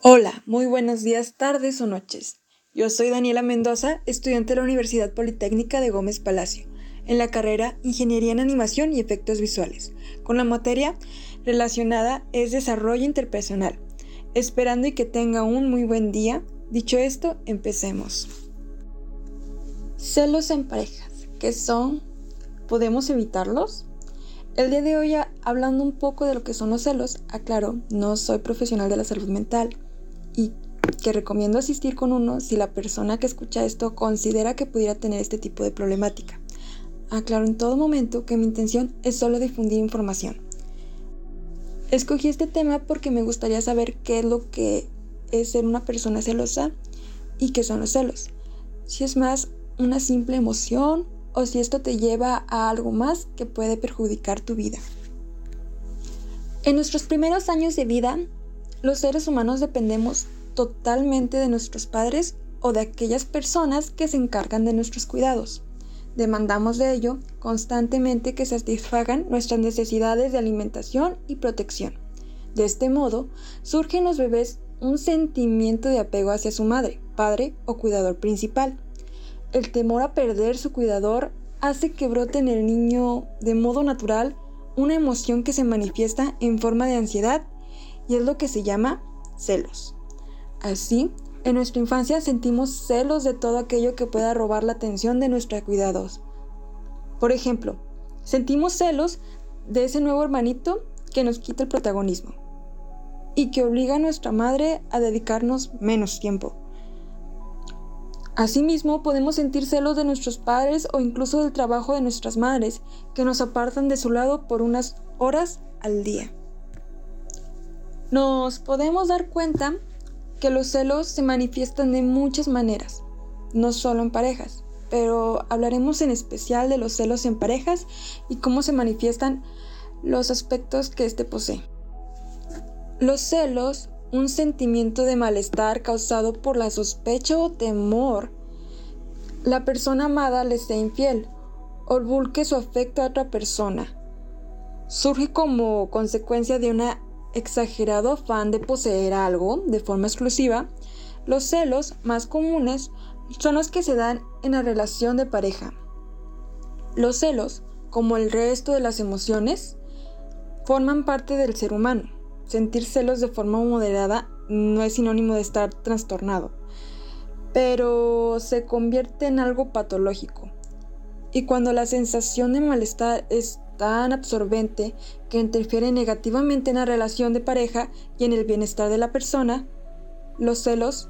Hola, muy buenos días, tardes o noches. Yo soy Daniela Mendoza, estudiante de la Universidad Politécnica de Gómez Palacio, en la carrera Ingeniería en Animación y Efectos Visuales, con la materia relacionada es Desarrollo Interpersonal. Esperando y que tenga un muy buen día. Dicho esto, empecemos. Celos en parejas. ¿Qué son? ¿Podemos evitarlos? El día de hoy, hablando un poco de lo que son los celos, aclaro, no soy profesional de la salud mental y que recomiendo asistir con uno si la persona que escucha esto considera que pudiera tener este tipo de problemática. Aclaro en todo momento que mi intención es solo difundir información. Escogí este tema porque me gustaría saber qué es lo que es ser una persona celosa y qué son los celos. Si es más una simple emoción o si esto te lleva a algo más que puede perjudicar tu vida. En nuestros primeros años de vida, los seres humanos dependemos totalmente de nuestros padres o de aquellas personas que se encargan de nuestros cuidados. Demandamos de ello constantemente que satisfagan nuestras necesidades de alimentación y protección. De este modo, surge en los bebés un sentimiento de apego hacia su madre, padre o cuidador principal. El temor a perder su cuidador hace que brote en el niño de modo natural una emoción que se manifiesta en forma de ansiedad y es lo que se llama celos. Así, en nuestra infancia sentimos celos de todo aquello que pueda robar la atención de nuestros cuidados. Por ejemplo, sentimos celos de ese nuevo hermanito que nos quita el protagonismo y que obliga a nuestra madre a dedicarnos menos tiempo. Asimismo, podemos sentir celos de nuestros padres o incluso del trabajo de nuestras madres, que nos apartan de su lado por unas horas al día. Nos podemos dar cuenta que los celos se manifiestan de muchas maneras, no solo en parejas, pero hablaremos en especial de los celos en parejas y cómo se manifiestan los aspectos que éste posee. Los celos, un sentimiento de malestar causado por la sospecha o temor, la persona amada le sea infiel o vulque su afecto a otra persona. Surge como consecuencia de una exagerado afán de poseer algo de forma exclusiva, los celos más comunes son los que se dan en la relación de pareja. Los celos, como el resto de las emociones, forman parte del ser humano. Sentir celos de forma moderada no es sinónimo de estar trastornado, pero se convierte en algo patológico. Y cuando la sensación de malestar es tan absorbente que interfiere negativamente en la relación de pareja y en el bienestar de la persona, los celos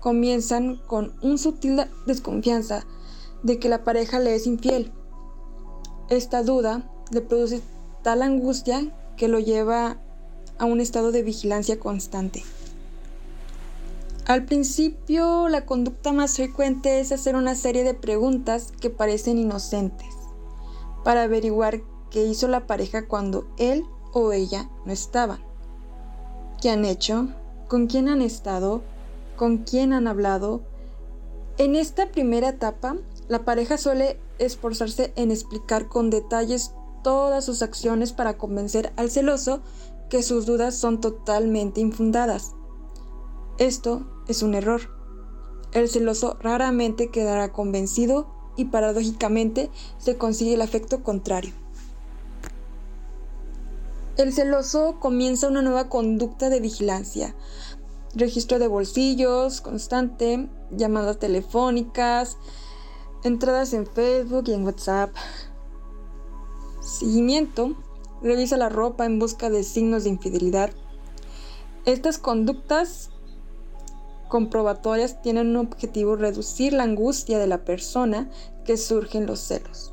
comienzan con un sutil desconfianza de que la pareja le es infiel. Esta duda le produce tal angustia que lo lleva a un estado de vigilancia constante. Al principio, la conducta más frecuente es hacer una serie de preguntas que parecen inocentes para averiguar que hizo la pareja cuando él o ella no estaban. ¿Qué han hecho? ¿Con quién han estado? ¿Con quién han hablado? En esta primera etapa, la pareja suele esforzarse en explicar con detalles todas sus acciones para convencer al celoso que sus dudas son totalmente infundadas. Esto es un error. El celoso raramente quedará convencido y paradójicamente se consigue el afecto contrario. El celoso comienza una nueva conducta de vigilancia registro de bolsillos constante, llamadas telefónicas, entradas en Facebook y en WhatsApp. Seguimiento, revisa la ropa en busca de signos de infidelidad. Estas conductas comprobatorias tienen un objetivo reducir la angustia de la persona que surgen los celos.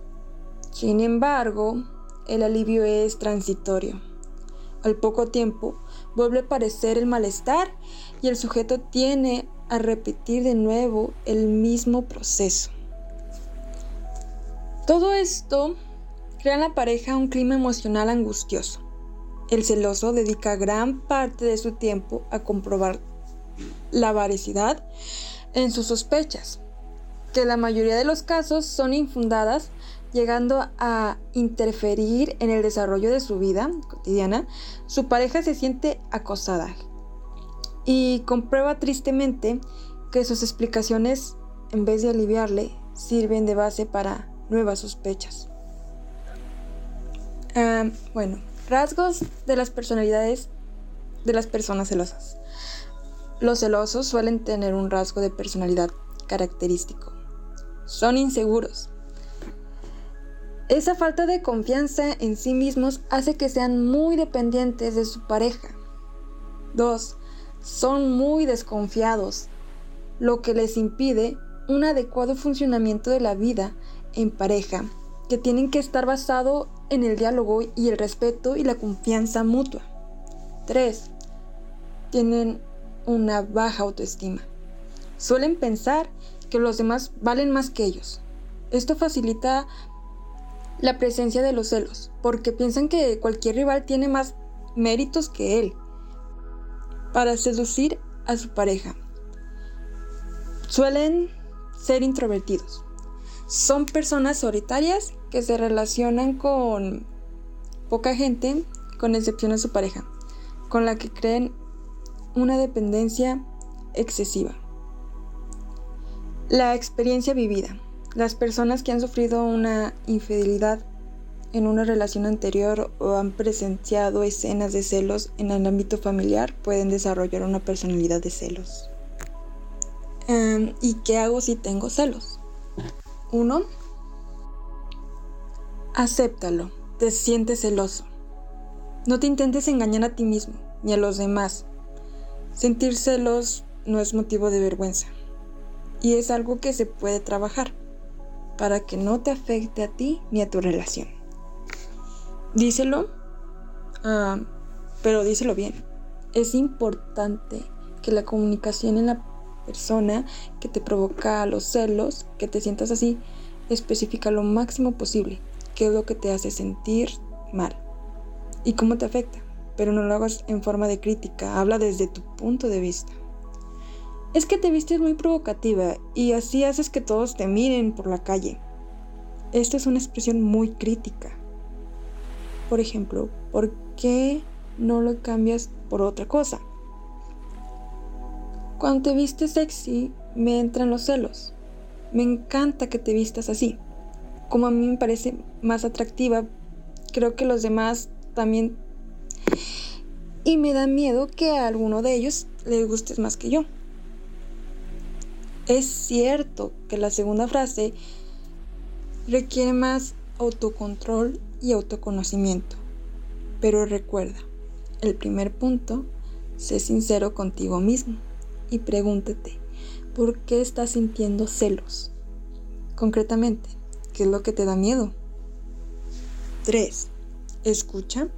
Sin embargo, el alivio es transitorio. Al poco tiempo, vuelve a aparecer el malestar y el sujeto tiene a repetir de nuevo el mismo proceso. Todo esto crea en la pareja un clima emocional angustioso. El celoso dedica gran parte de su tiempo a comprobar la veracidad en sus sospechas, que la mayoría de los casos son infundadas, llegando a interferir en el desarrollo de su vida cotidiana, su pareja se siente acosada y comprueba tristemente que sus explicaciones, en vez de aliviarle, sirven de base para nuevas sospechas. Ah, bueno, rasgos de las personalidades de las personas celosas. Los celosos suelen tener un rasgo de personalidad característico. Son inseguros. Esa falta de confianza en sí mismos hace que sean muy dependientes de su pareja. 2. Son muy desconfiados, lo que les impide un adecuado funcionamiento de la vida en pareja, que tienen que estar basado en el diálogo y el respeto y la confianza mutua. 3. Tienen una baja autoestima. Suelen pensar que los demás valen más que ellos. Esto facilita la presencia de los celos, porque piensan que cualquier rival tiene más méritos que él para seducir a su pareja. Suelen ser introvertidos. Son personas solitarias que se relacionan con poca gente, con excepción de su pareja, con la que creen una dependencia excesiva. La experiencia vivida. Las personas que han sufrido una infidelidad en una relación anterior o han presenciado escenas de celos en el ámbito familiar pueden desarrollar una personalidad de celos. Em, ¿Y qué hago si tengo celos? Uno, acéptalo, te sientes celoso. No te intentes engañar a ti mismo ni a los demás Sentir celos no es motivo de vergüenza y es algo que se puede trabajar para que no te afecte a ti ni a tu relación. Díselo, ah, pero díselo bien. Es importante que la comunicación en la persona que te provoca los celos, que te sientas así, especifica lo máximo posible qué es lo que te hace sentir mal y cómo te afecta pero no lo hagas en forma de crítica, habla desde tu punto de vista. Es que te vistes muy provocativa y así haces que todos te miren por la calle. Esta es una expresión muy crítica. Por ejemplo, ¿por qué no lo cambias por otra cosa? Cuando te vistes sexy, me entran los celos. Me encanta que te vistas así. Como a mí me parece más atractiva, creo que los demás también y me da miedo que a alguno de ellos les gustes más que yo. Es cierto que la segunda frase requiere más autocontrol y autoconocimiento, pero recuerda, el primer punto, sé sincero contigo mismo y pregúntate, ¿por qué estás sintiendo celos? Concretamente, ¿qué es lo que te da miedo? 3. Escucha.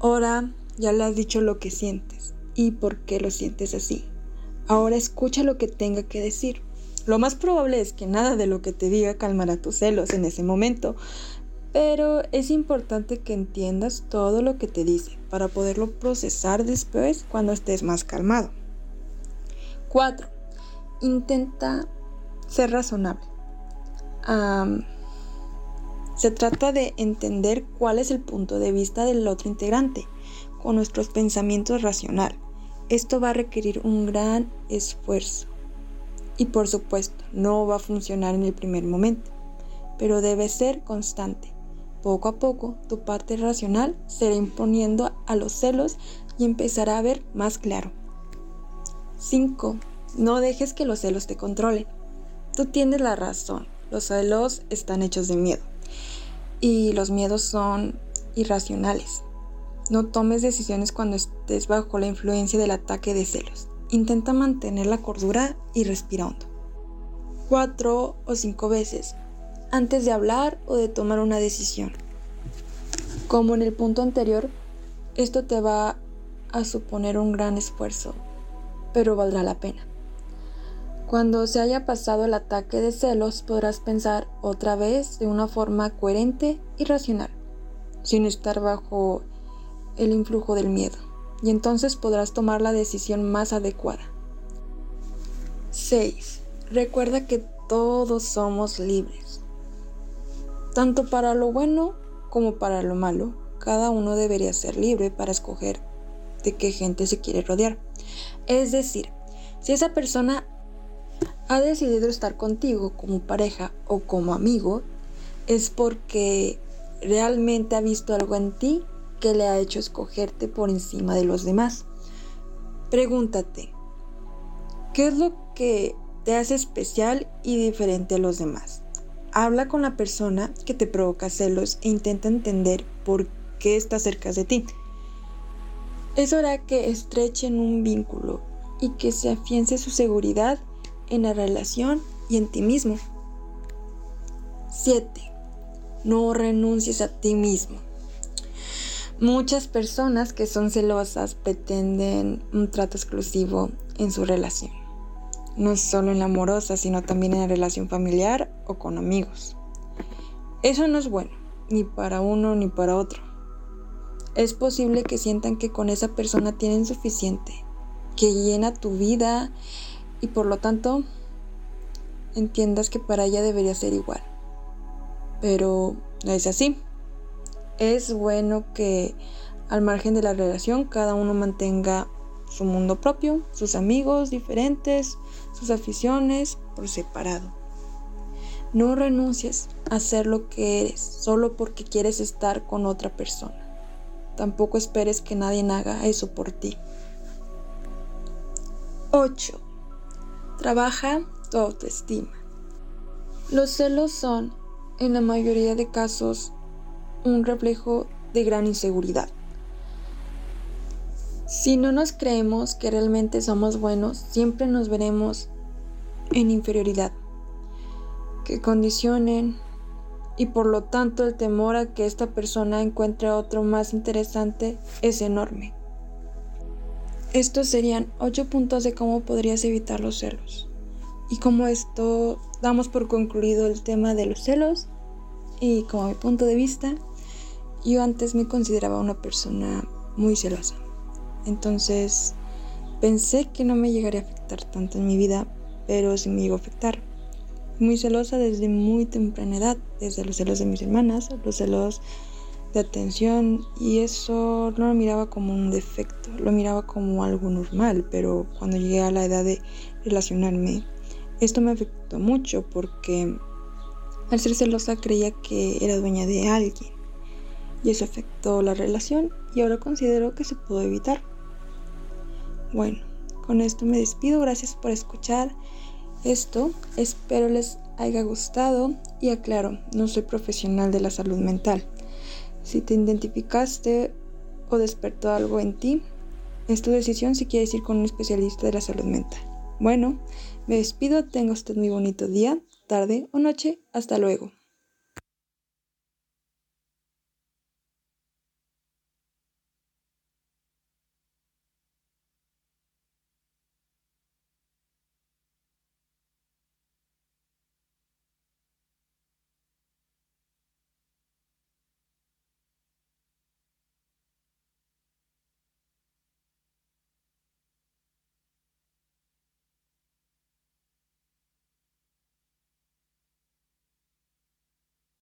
Ahora ya le has dicho lo que sientes y por qué lo sientes así. Ahora escucha lo que tenga que decir. Lo más probable es que nada de lo que te diga calmará tus celos en ese momento, pero es importante que entiendas todo lo que te dice para poderlo procesar después cuando estés más calmado. 4. Intenta ser razonable. se trata de entender cuál es el punto de vista del otro integrante con nuestros pensamientos racional. Esto va a requerir un gran esfuerzo. Y por supuesto, no va a funcionar en el primer momento, pero debe ser constante. Poco a poco, tu parte racional será imponiendo a los celos y empezará a ver más claro. 5. No dejes que los celos te controlen. Tú tienes la razón. Los celos están hechos de miedo. Y los miedos son irracionales. No tomes decisiones cuando bajo la influencia del ataque de celos. Intenta mantener la cordura y respira hondo. Cuatro o cinco veces antes de hablar o de tomar una decisión. Como en el punto anterior, esto te va a suponer un gran esfuerzo, pero valdrá la pena. Cuando se haya pasado el ataque de celos, podrás pensar otra vez de una forma coherente y racional, sin estar bajo el influjo del miedo, y entonces podrás tomar la decisión más adecuada. 6. Recuerda que todos somos libres. Tanto para lo bueno como para lo malo, cada uno debería ser libre para escoger de qué gente se quiere rodear. Es decir, si esa persona ha decidido estar contigo como pareja o como amigo, es porque realmente ha visto algo en ti que le ha hecho escogerte por encima de los demás. Pregúntate, ¿qué es lo que te hace especial y diferente a los demás. Habla con la persona que te provoca celos e intenta entender por qué está cerca de ti. Eso hará que estrechen un vínculo y que se afiance su seguridad en la relación y en ti mismo. 7. No renuncies a ti mismo. Muchas personas que son celosas pretenden un trato exclusivo en su relación no solo en la amorosa, sino también en la relación familiar o con amigos. Eso no es bueno, ni para uno ni para otro. Es posible que sientan que con esa persona tienen suficiente, que llena tu vida y por lo tanto entiendas que para ella debería ser igual. Pero no es así. Es bueno que al margen de la relación cada uno mantenga su mundo propio, sus amigos diferentes, sus aficiones por separado. No renuncies a ser lo que eres solo porque quieres estar con otra persona. Tampoco esperes que nadie haga eso por ti. 8. Trabaja tu autoestima. Los celos son, en la mayoría de casos, un reflejo de gran inseguridad. Si no nos creemos que realmente somos buenos, siempre nos veremos en inferioridad, que condicionen y por lo tanto el temor a que esta persona encuentre a otro más interesante es enorme. Estos serían 8 puntos de cómo podrías evitar los celos. Y como esto damos por concluido el tema de los celos y como mi punto de vista, yo antes me consideraba una persona muy celosa. Entonces pensé que no me llegaría a afectar tanto en mi vida, pero sí me llegó a afectar. Muy celosa desde muy temprana edad, desde los celos de mis hermanas, los celos de atención, y eso no lo miraba como un defecto, lo miraba como algo normal, pero cuando llegué a la edad de relacionarme, esto me afectó mucho porque al ser celosa creía que era dueña de alguien y eso afectó la relación y ahora considero que se pudo evitar. Bueno, con esto me despido. Gracias por escuchar esto. Espero les haya gustado y aclaro, no soy profesional de la salud mental. Si te identificaste o despertó algo en ti, es tu decisión si quieres ir con un especialista de la salud mental. Bueno, me despido, tenga usted muy bonito día, tarde o noche, hasta luego.